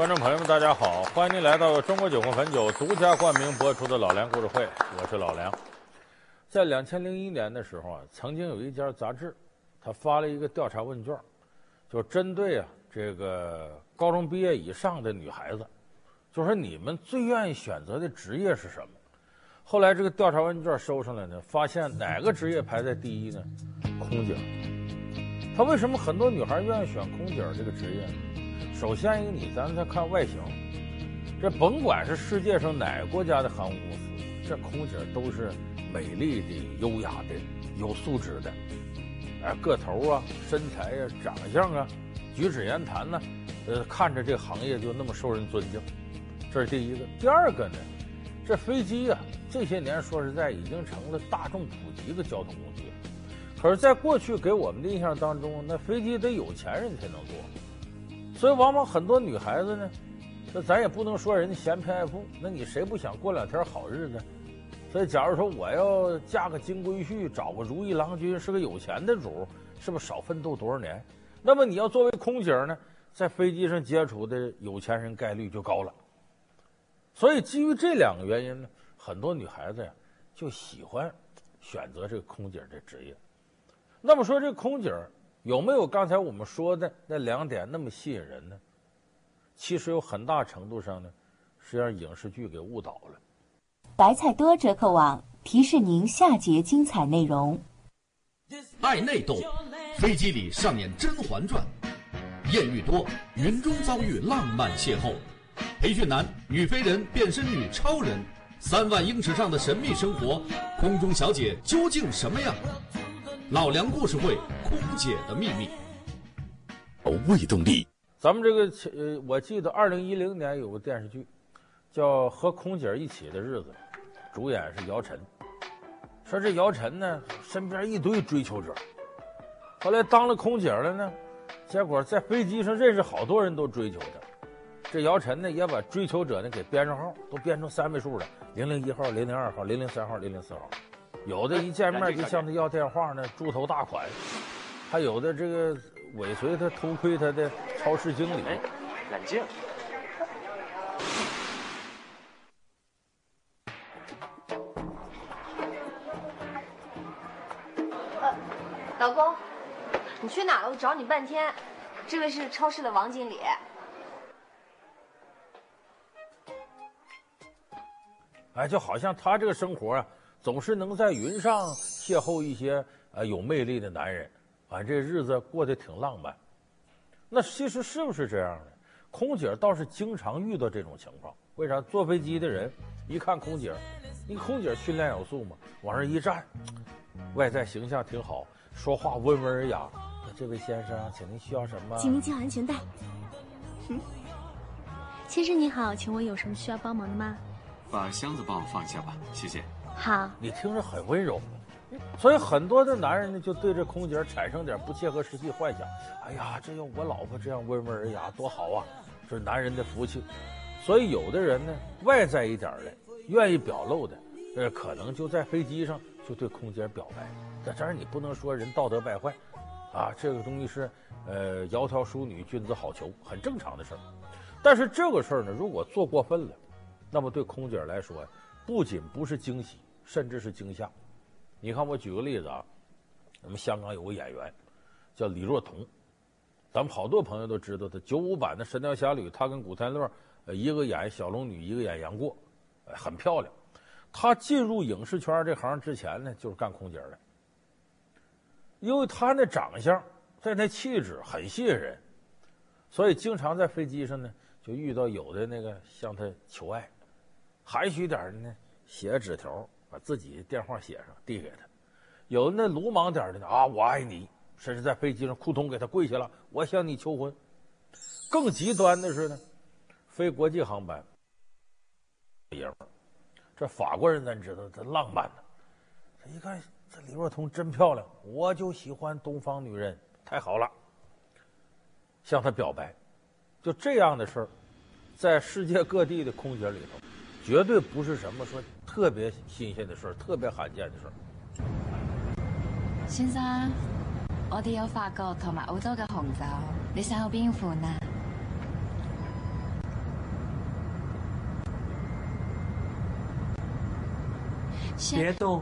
观众朋友们，大家好，欢迎您来到中国酒红汾酒独家冠名播出的《老梁故事会》，我是老梁。在两千零一年的时候啊，曾经有一家杂志，他发了一个调查问卷，就针对啊这个高中毕业以上的女孩子，就说你们最愿意选择的职业是什么？后来这个调查问卷收上来呢，发现哪个职业排在第一呢？空姐。他为什么很多女孩愿意选空姐这个职业呢？首先一个，你咱再看外形，这甭管是世界上哪个国家的航空公司，这空姐都是美丽的、优雅的、有素质的，哎，个头啊、身材啊、长相啊、举止言谈呢，呃，看着这行业就那么受人尊敬，这是第一个。第二个呢，这飞机啊，这些年说实在已经成了大众普及的交通工具，可是，在过去给我们的印象当中，那飞机得有钱人才能坐。所以，往往很多女孩子呢，那咱也不能说人家嫌贫爱富，那你谁不想过两天好日子？所以，假如说我要嫁个金龟婿，找个如意郎君，是个有钱的主，是不是少奋斗多少年？那么你要作为空姐呢，在飞机上接触的有钱人概率就高了。所以，基于这两个原因呢，很多女孩子呀就喜欢选择这个空姐的职业。那么说，这空姐。有没有刚才我们说的那两点那么吸引人呢？其实有很大程度上呢，是让影视剧给误导了。白菜多折扣网提示您下节精彩内容。爱内斗，飞机里上演《甄嬛传》，艳遇多，云中遭遇浪漫邂逅，培训男，女飞人变身女超人，三万英尺上的神秘生活，空中小姐究竟什么样？老梁故事会，空姐的秘密。哦，未动力。咱们这个呃，我记得二零一零年有个电视剧，叫《和空姐一起的日子》，主演是姚晨。说这姚晨呢，身边一堆追求者，后来当了空姐了呢，结果在飞机上认识好多人都追求她。这姚晨呢，也把追求者呢给编上号，都编成三位数了：零零一号、零零二号、零零三号、零零四号。有的一见面就向他要电话呢，猪头大款；还有的这个尾随他、偷窥他的超市经理。哎，冷静。呃，老公，你去哪了？我找你半天。这位是超市的王经理。哎，就好像他这个生活啊。总是能在云上邂逅一些呃有魅力的男人，反正，这日子过得挺浪漫。那其实是不是这样的？空姐倒是经常遇到这种情况。为啥？坐飞机的人一看空姐，你空姐训练有素嘛，往上一站，外在形象挺好，说话温文尔雅。这位先生，请您需要什么？请您系好安全带。嗯。先生你好，请问有什么需要帮忙的吗？把箱子帮我放下吧，谢谢。好，你听着很温柔，所以很多的男人呢就对这空姐产生点不切合实际幻想。哎呀，这要我老婆这样温文尔雅多好啊，这是男人的福气。所以有的人呢，外在一点的，愿意表露的，呃，可能就在飞机上就对空姐表白。在这儿你不能说人道德败坏，啊，这个东西是呃窈窕淑女，君子好逑，很正常的事儿。但是这个事儿呢，如果做过分了，那么对空姐来说，不仅不是惊喜。甚至是惊吓，你看，我举个例子啊，咱们香港有个演员叫李若彤，咱们好多朋友都知道他，九五版的《神雕侠侣》，他跟古天乐，一个演小龙女，一个演杨过，很漂亮。他进入影视圈这行之前呢，就是干空姐的，因为他那长相，在那气质很吸引人，所以经常在飞机上呢，就遇到有的那个向他求爱，含蓄点的呢，写纸条。把自己电话写上递给他，有那鲁莽点的呢啊，我爱你，甚至在飞机上扑通给他跪下了，我向你求婚。更极端的是呢，飞国际航班，爷们儿，这法国人咱知道他浪漫呢，他一看这李若彤真漂亮，我就喜欢东方女人，太好了，向她表白，就这样的事儿，在世界各地的空姐里头。绝对不是什么说特别新鲜的事儿，特别罕见的事儿。先生，我哋有法国同埋澳洲嘅红酒，你想要边款啊？别动。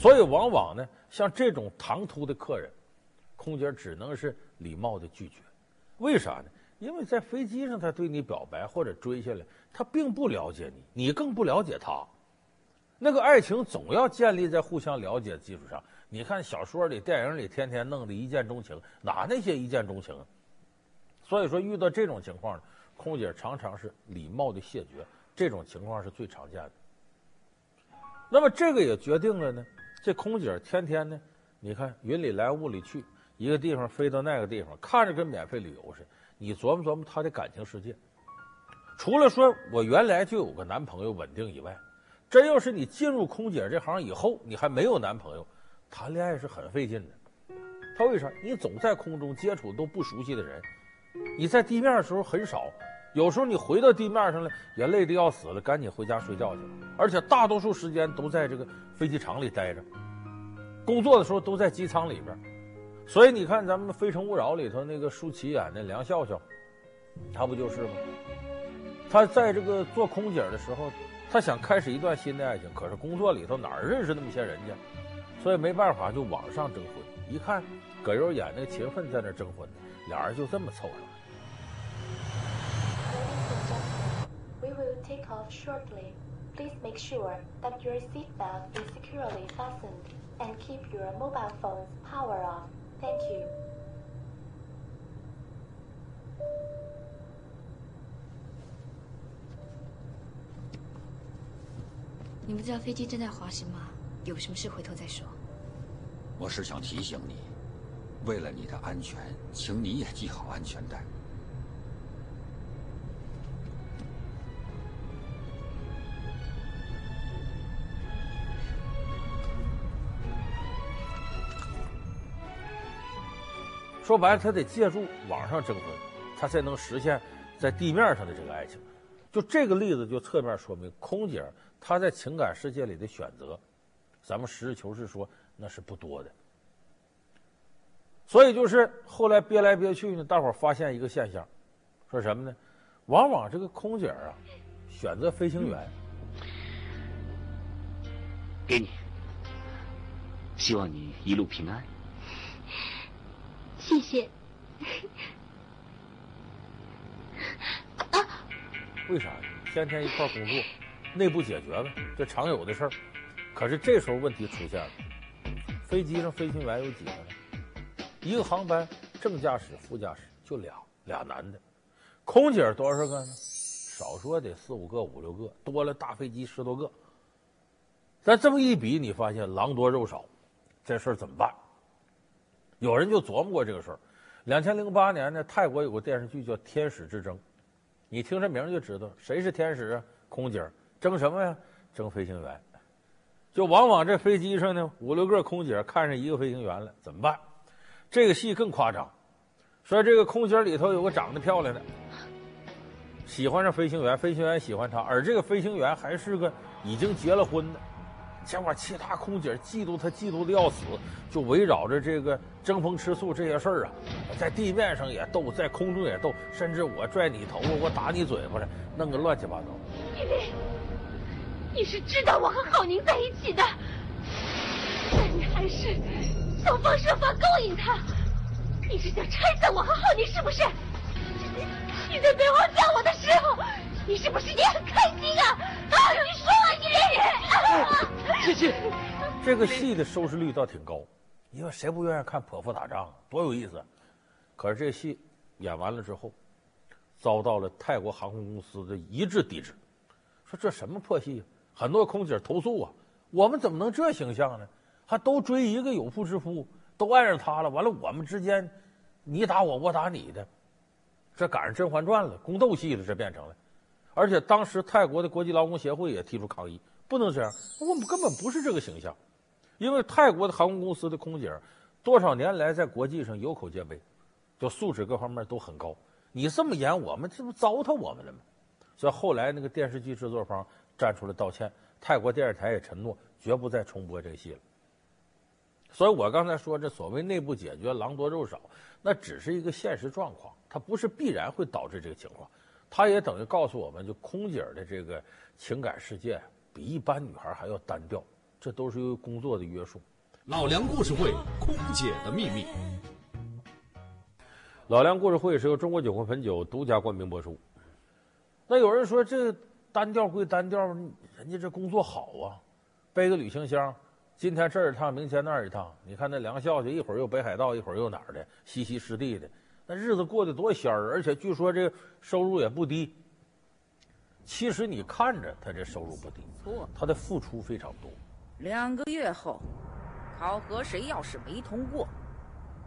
所以往往呢，像这种唐突的客人，空姐只能是礼貌的拒绝。为啥呢？因为在飞机上，他对你表白或者追下来，他并不了解你，你更不了解他。那个爱情总要建立在互相了解的基础上。你看小说里、电影里，天天弄的一见钟情，哪那些一见钟情？所以说，遇到这种情况呢，空姐常常是礼貌的谢绝，这种情况是最常见的。那么这个也决定了呢，这空姐天天呢，你看云里来雾里去，一个地方飞到那个地方，看着跟免费旅游似的。你琢磨琢磨她的感情世界，除了说我原来就有个男朋友稳定以外，真要是你进入空姐这行以后，你还没有男朋友，谈恋爱是很费劲的。他为啥？你总在空中接触都不熟悉的人，你在地面的时候很少。有时候你回到地面上了，也累得要死了，赶紧回家睡觉去。而且大多数时间都在这个飞机场里待着，工作的时候都在机舱里边。所以你看，咱们《非诚勿扰》里头那个舒淇演的梁笑笑，她不就是吗？她在这个做空姐的时候，她想开始一段新的爱情，可是工作里头哪儿认识那么些人家，所以没办法就网上征婚。一看葛优演那个秦奋在那征婚呢，俩人就这么凑上了。Take off shortly. Please make sure that your seatbelt is securely fastened and keep your mobile phones power off. Thank you. 你不知道飞机正在滑行吗？有什么事回头再说。我是想提醒你，为了你的安全，请你也系好安全带。 说白了，他得借助网上征婚，他才能实现在地面上的这个爱情。就这个例子，就侧面说明空姐她在情感世界里的选择，咱们实事求是说，那是不多的。所以就是后来憋来憋去呢，大伙发现一个现象，说什么呢？往往这个空姐啊，选择飞行员。给你，希望你一路平安。谢。啊？为啥？天天一块工作，内部解决了，这常有的事儿。可是这时候问题出现了，飞机上飞行员有几个呢？一个航班正驾驶、副驾驶就俩，俩男的。空姐多少个呢？少说得四五个、五六个，多了大飞机十多个。咱这么一比，你发现狼多肉少，这事儿怎么办？有人就琢磨过这个事儿。两千零八年呢，泰国有个电视剧叫《天使之争》，你听这名就知道谁是天使啊？空姐争什么呀？争飞行员。就往往这飞机上呢，五六个空姐看上一个飞行员了，怎么办？这个戏更夸张，说这个空姐里头有个长得漂亮的，喜欢上飞行员，飞行员喜欢她，而这个飞行员还是个已经结了婚的。结果其他空姐嫉妒他，嫉妒的要死，就围绕着这个争风吃醋这些事儿啊，在地面上也斗，在空中也斗，甚至我拽你头发，我打你嘴巴了，弄个乱七八糟。因为你是知道我和浩宁在一起的，但你还是想方设法勾引他，你是想拆散我和浩宁是不是？你在背后讲我的时候，你是不是也很开心啊？啊，你说啊，你这人！谢谢。这个戏的收视率倒挺高，因为谁不愿意看泼妇打仗啊？多有意思！可是这戏演完了之后，遭到了泰国航空公司的一致抵制，说这什么破戏？很多空姐投诉啊，我们怎么能这形象呢？还都追一个有妇之夫，都爱上他了，完了我们之间你打我，我打你的，这赶上《甄嬛传》了，宫斗戏了，这变成了。而且当时泰国的国际劳工协会也提出抗议。不能这样，我们根本不是这个形象，因为泰国的航空公司的空姐多少年来在国际上有口皆碑，就素质各方面都很高。你这么演，我们这不糟蹋我们了吗？所以后来那个电视剧制作方站出来道歉，泰国电视台也承诺绝不再重播这个戏了。所以我刚才说这所谓内部解决狼多肉少，那只是一个现实状况，它不是必然会导致这个情况。它也等于告诉我们就空姐的这个情感世界比一般女孩还要单调，这都是由于工作的约束。老梁故事会，空姐的秘密。老梁故事会是由中国酒魂汾酒独家冠名播出。那有人说这单调归单调，人家这工作好啊，背个旅行箱，今天这儿一趟，明天那儿一趟。你看那梁笑去，一会儿又北海道，一会儿又哪儿的，西溪湿地的，那日子过得多仙儿，而且据说这收入也不低。其实你看着他这收入不低，错他的付出非常多。两个月后。考核谁要是没通过，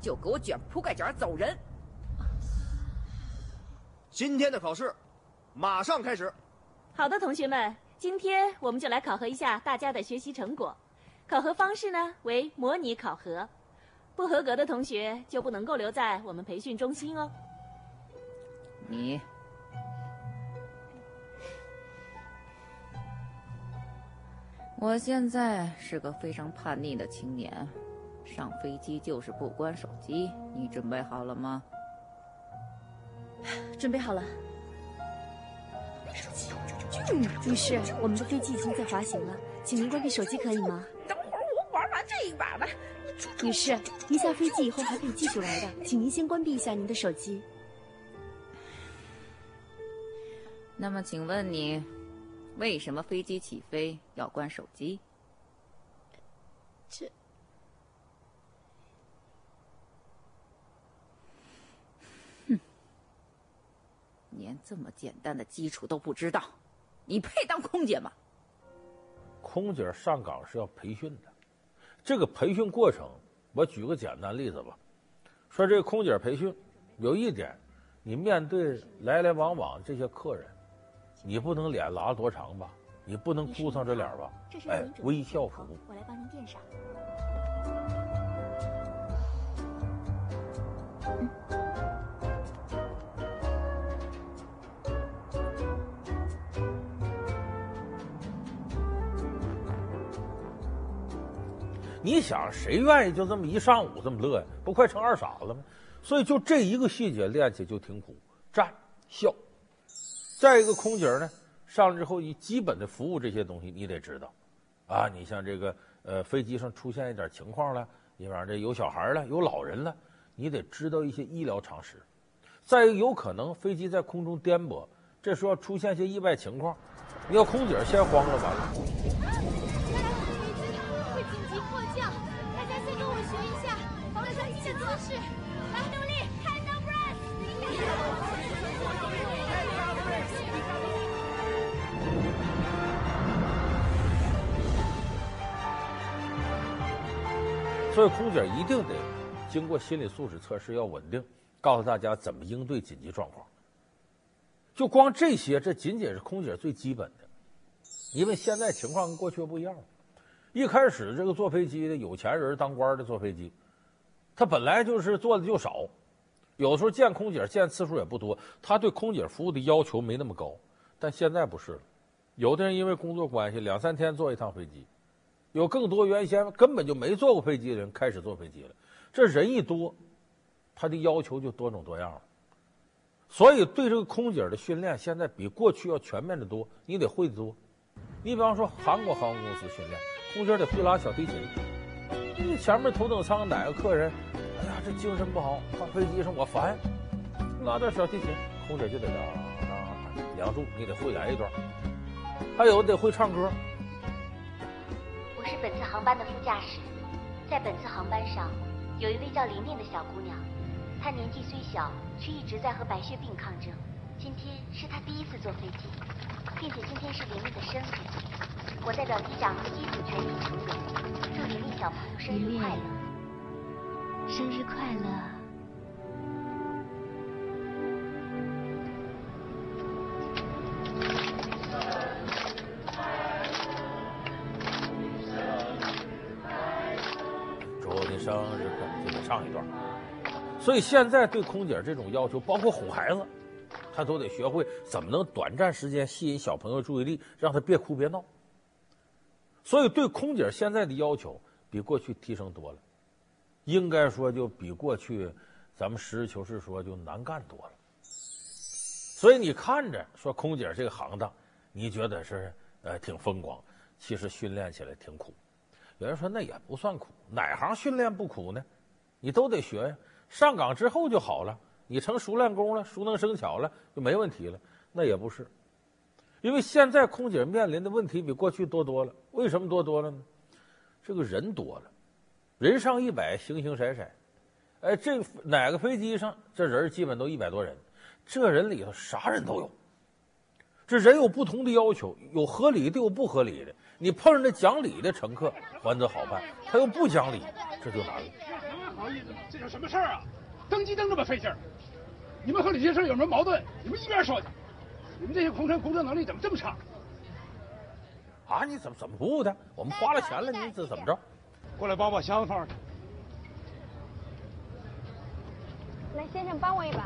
就给我卷铺盖卷走人。今天的考试马上开始。好的，同学们，今天我们就来考核一下大家的学习成果。考核方式呢为模拟考核，不合格的同学就不能够留在我们培训中心哦。你。我现在是个非常叛逆的青年，上飞机就是不关手机。你准备好了吗？准备好了。女士，我们的飞机已经在滑行了，请您关闭手机可以吗？等会儿我玩完这一把吧。女士，您下飞机以后还可以继续来的，请您先关闭一下您的手机。那么，请问你？为什么飞机起飞要关手机？这，哼，连这么简单的基础都不知道，你配当空姐吗？空姐上岗是要培训的，这个培训过程，我举个简单例子吧。说这个空姐培训，有一点，你面对来来往往这些客人。你不能脸拉多长吧？你不能哭丧着脸吧？哎，微笑服务。我来帮您垫上。你想谁愿意就这么一上午这么乐呀？不快成二傻子了吗？所以就这一个细节练起就挺苦，站笑。再一个空姐呢，上来之后，你基本的服务这些东西你得知道，啊，你像这个呃飞机上出现一点情况了，你比方这有小孩了，有老人了，你得知道一些医疗常识。再一个，有可能飞机在空中颠簸，这时候出现一些意外情况，你要空姐先慌了，完了。所以空姐一定得经过心理素质测试，要稳定，告诉大家怎么应对紧急状况。就光这些，这仅仅是空姐最基本的。因为现在情况跟过去不一样了。一开始这个坐飞机的有钱人当官的坐飞机，他本来就是坐的就少，有时候见空姐见次数也不多，他对空姐服务的要求没那么高。但现在不是了，有的人因为工作关系两三天坐一趟飞机。有更多原先根本就没坐过飞机的人开始坐飞机了，这人一多，他的要求就多种多样了。所以对这个空姐的训练现在比过去要全面的多，你得会的多。你比方说韩国航空公司训练空姐得会拉小提琴，你前面头等舱哪个客人，哎呀这精神不好，上飞机上我烦，拉点小提琴，空姐就得啊啊，梁祝你得会来一段，还有得会唱歌。我是本次航班的副驾驶，在本次航班上，有一位叫琳琳的小姑娘，她年纪虽小，却一直在和白血病抗争。今天是她第一次坐飞机，并且今天是琳琳的生日，我代表机长和机组全体成员，祝琳琳小朋友生日快乐！生日快乐！一段所以现在对空姐这种要求，包括哄孩子，她都得学会怎么能短暂时间吸引小朋友注意力，让他别哭别闹。所以对空姐现在的要求比过去提升多了，应该说就比过去咱们实事求是说就难干多了。所以你看着说空姐这个行当，你觉得是呃挺风光，其实训练起来挺苦。有人说那也不算苦，哪行训练不苦呢？你都得学呀。上岗之后就好了，你成熟练功了，熟能生巧了，就没问题了。那也不是，因为现在空姐面临的问题比过去多多了。为什么多多了呢？这个人多了，人上一百，形形色色。哎，这哪个飞机上这人基本都一百多人。这人里头啥人都有，这人有不同的要求，有合理的，有不合理的。你碰上那讲理的乘客，还则好办；他又不讲理，这就难了。不好意思，这叫什么事儿啊？登机登这么费劲儿，你们和李先生有什么矛盾？你们一边说去。你们这些空乘工作能力怎么这么差？啊，你怎么怎么服务的？我们花了钱了，你这怎么着？过来把我箱子放上去。来，先生，帮我一把。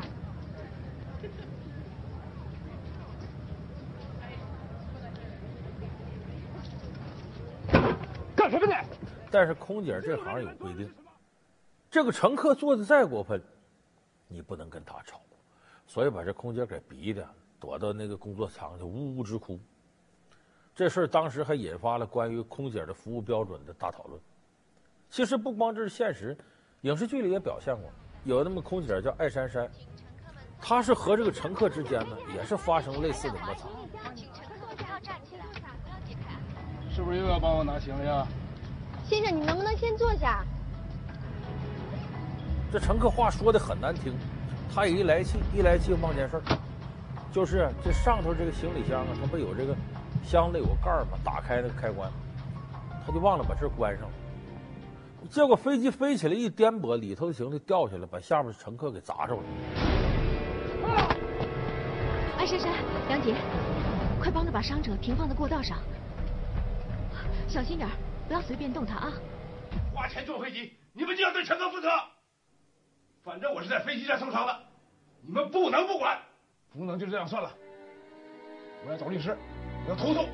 干什么呢？但是空姐这行有规定，这个乘客做的再过分，你不能跟他吵，所以把这空姐给逼的躲到那个工作舱就呜呜直哭。这事儿当时还引发了关于空姐的服务标准的大讨论。其实不光这是现实，影视剧里也表现过，有那么空姐叫艾珊珊。她是和这个乘客之间呢，也是发生类似的摩擦。是不是又要帮我拿行李啊？先生，你能不能先坐下？这乘客话说的很难听，他也一来气，一来气忘件事儿，就是这上头这个行李箱啊，它不有这个箱子有个盖儿嘛，打开那个开关，他就忘了把这关上了。结果飞机飞起来一颠簸，里头的行李掉下来，把下面的乘客给砸着了。艾珊珊，杨姐，快帮着把伤者停放在过道上，小心点，不要随便动他啊！花钱坐飞机，你们就要对乘客负责。反正我是在飞机上受伤的，你们不能不管。不能就这样算了，我要找律师，我要投诉，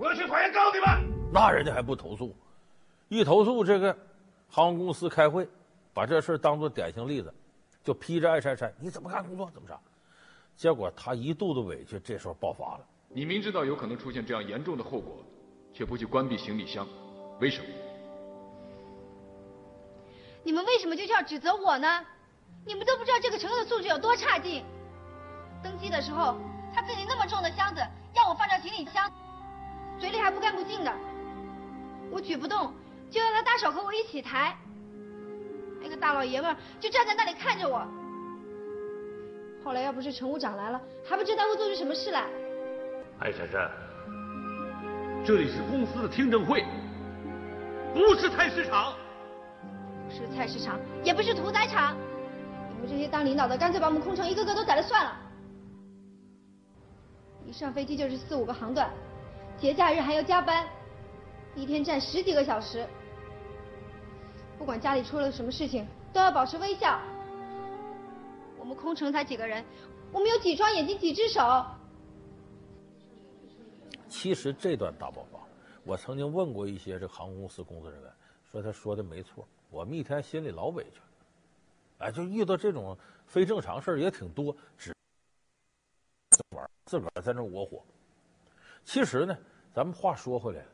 我要去法院告你们。那人家还不投诉？一投诉，这个航空公司开会，把这事当做典型例子，就批着爱拆拆，你怎么干工作，怎么着？结果他一肚子委屈，这时候爆发了。你明知道有可能出现这样严重的后果，却不去关闭行李箱，为什么？你们为什么就是要指责我呢？你们都不知道这个乘客的素质有多差劲。登机的时候，他自己那么重的箱子要我放上行李箱，嘴里还不干不净的。我举不动，就让他搭手和我一起抬。那个大老爷们就站在那里看着我。后来要不是乘务长来了，还不知道会做出什么事来。艾珊珊，这里是公司的听证会，不是菜市场。是菜市场，也不是屠宰场。你们这些当领导的，干脆把我们空乘一个个都宰了算了。一上飞机就是四五个航段，节假日还要加班，一天站十几个小时。不管家里出了什么事情，都要保持微笑。我们空乘才几个人，我们有几双眼睛，几只手。其实这段大爆发，我曾经问过一些这航空公司工作人员，说他说的没错，我们一天心里老委屈，哎，就遇到这种非正常事儿也挺多，只玩自个儿在那窝火。其实呢，咱们话说回来了，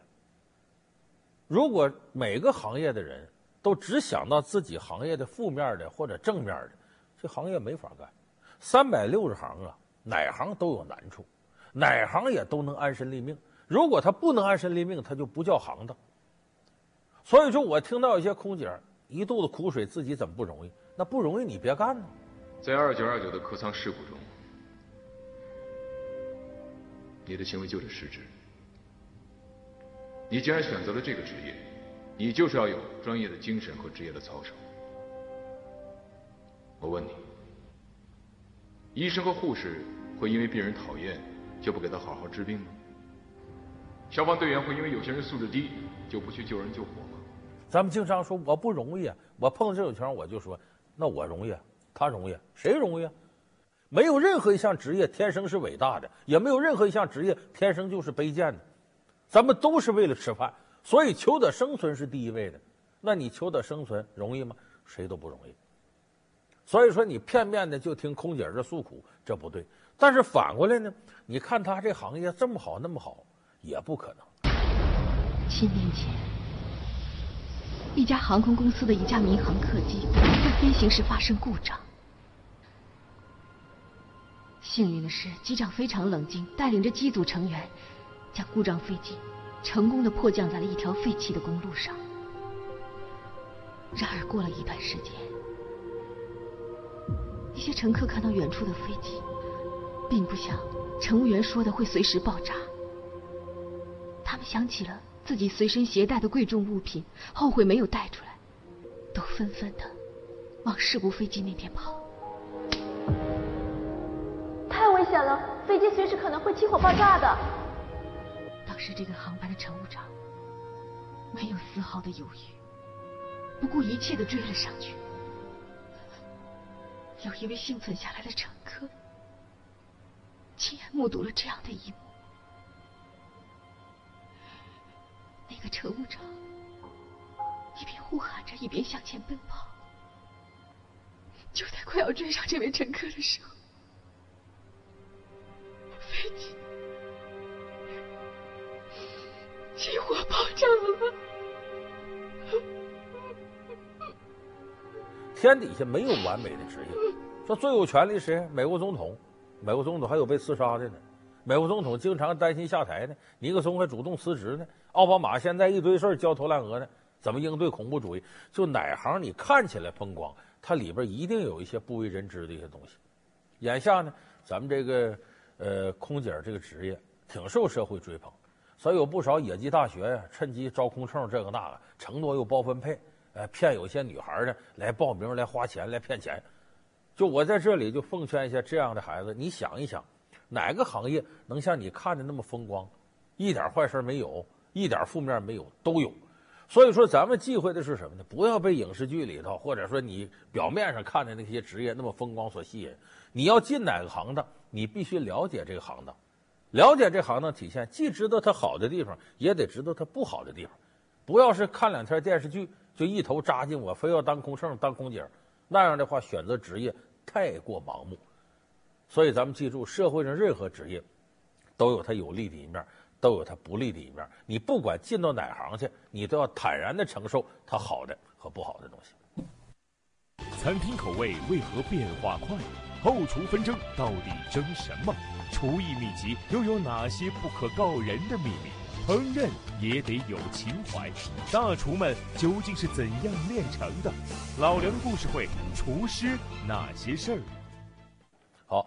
如果每个行业的人都只想到自己行业的负面的或者正面的。这行业没法干，三百六十行啊，哪行都有难处，哪行也都能安身立命。如果他不能安身立命，他就不叫行当。所以说我听到一些空姐一肚子苦水，自己怎么不容易？那不容易，你别干呢。在二九二九的客舱事故中，你的行为就是失职。你既然选择了这个职业，你就是要有专业的精神和职业的操守。我问你，医生和护士会因为病人讨厌就不给他好好治病吗？消防队员会因为有些人素质低就不去救人救火？咱们经常说我不容易啊，我碰到这种情况我就说，那我容易啊，他容易啊，谁容易啊？没有任何一项职业天生是伟大的，也没有任何一项职业天生就是卑贱的。咱们都是为了吃饭，所以求得生存是第一位的。那你求得生存容易吗？谁都不容易。所以说，你片面的就听空姐这诉苦，这不对。但是反过来呢，你看他这行业这么好，那么好，也不可能。七年前，一家航空公司的一架民航客机在飞行时发生故障。幸运的是，机长非常冷静，带领着机组成员将故障飞机成功的迫降在了一条废弃的公路上。然而，过了一段时间，一些乘客看到远处的飞机，并不像乘务员说的会随时爆炸。他们想起了自己随身携带的贵重物品，后悔没有带出来，都纷纷的往事故飞机那边跑。太危险了，飞机随时可能会起火爆炸的。当时这个航班的乘务长没有丝毫的犹豫，不顾一切的追了上去。有一位幸存下来的乘客亲眼目睹了这样的一幕。那个乘务长一边呼喊着，一边向前奔跑。就在快要追上这位乘客的时候。飞机起火爆炸了。天底下没有完美的职业，说最有权力谁？美国总统，美国总统还有被刺杀的呢。美国总统经常担心下台呢，尼克松还主动辞职呢。奥巴马现在一堆事儿焦头烂额呢，怎么应对恐怖主义？就哪行你看起来风光，它里边一定有一些不为人知的一些东西。眼下呢，咱们这个。呃，空姐这个职业挺受社会追捧，所以有不少野鸡大学呀，趁机招空乘，这个那个，承诺又包分配，呃，骗有些女孩呢来报名来花钱来骗钱。就我在这里就奉劝一下这样的孩子，你想一想，哪个行业能像你看的那么风光，一点坏事没有，一点负面没有，都有。所以说，咱们忌讳的是什么呢？不要被影视剧里头，或者说你表面上看的那些职业那么风光所吸引。你要进哪个行当？你必须了解这个行当，了解这行当体现，既知道它好的地方，也得知道它不好的地方。不要是看两天电视剧就一头扎进我，非要当空乘、当空姐，那样的话选择职业太过盲目。所以咱们记住，社会上任何职业都有它有利的一面，都有它不利的一面。你不管进到哪行去，你都要坦然的承受它好的和不好的东西。餐厅口味为何变化快？后厨纷争到底争什么？厨艺秘籍又有哪些不可告人的秘密？烹饪也得有情怀，大厨们究竟是怎样炼成的？老梁故事会，厨师那些事儿。好，